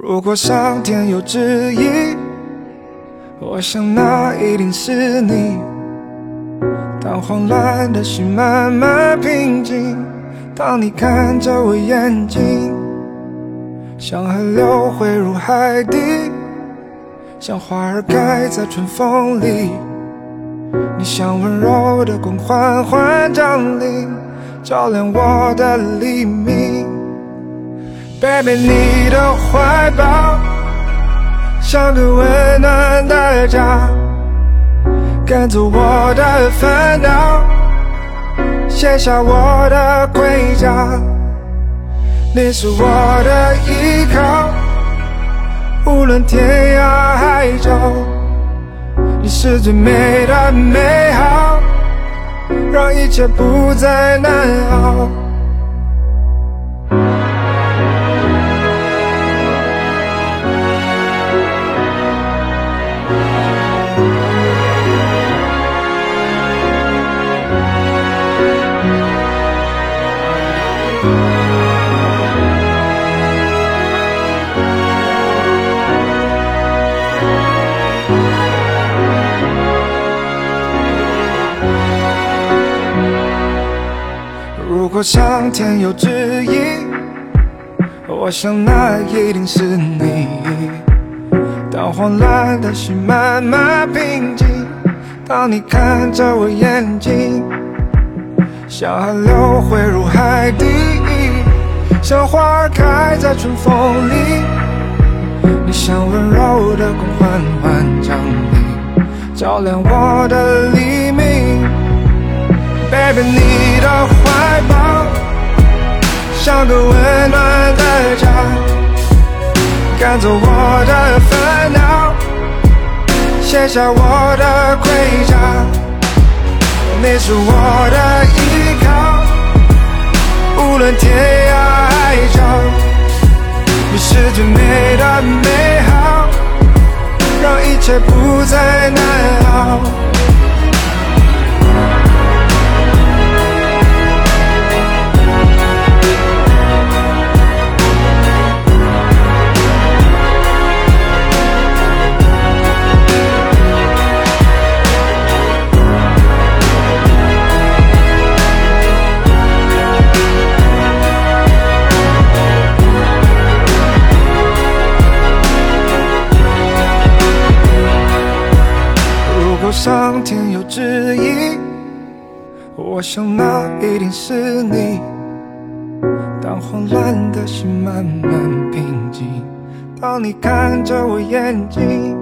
如果上天有旨意，我想那一定是你。当慌乱的心慢慢平静，当你看着我眼睛，像河流汇入海底，像花儿开在春风里。你像温柔的光缓缓降临，照亮我的黎明。Baby，你的怀抱像个温暖的家，赶走我的烦恼，卸下我的盔甲。你是我的依靠，无论天涯海角。你是最美的美好，让一切不再难熬。如果上天有旨意，我想那一定是你。当慌乱的心慢慢平静，当你看着我眼睛，像河流汇入海底，像花儿开在春风里。你像温柔的光缓缓降临，照亮我的黎明。Baby，你的怀抱像个温暖的家，赶走我的烦恼，卸下我的盔甲。你是我的依靠，无论天美好，让一切不再难熬。上天有旨意，我想那一定是你。当慌乱的心慢慢平静，当你看着我眼睛，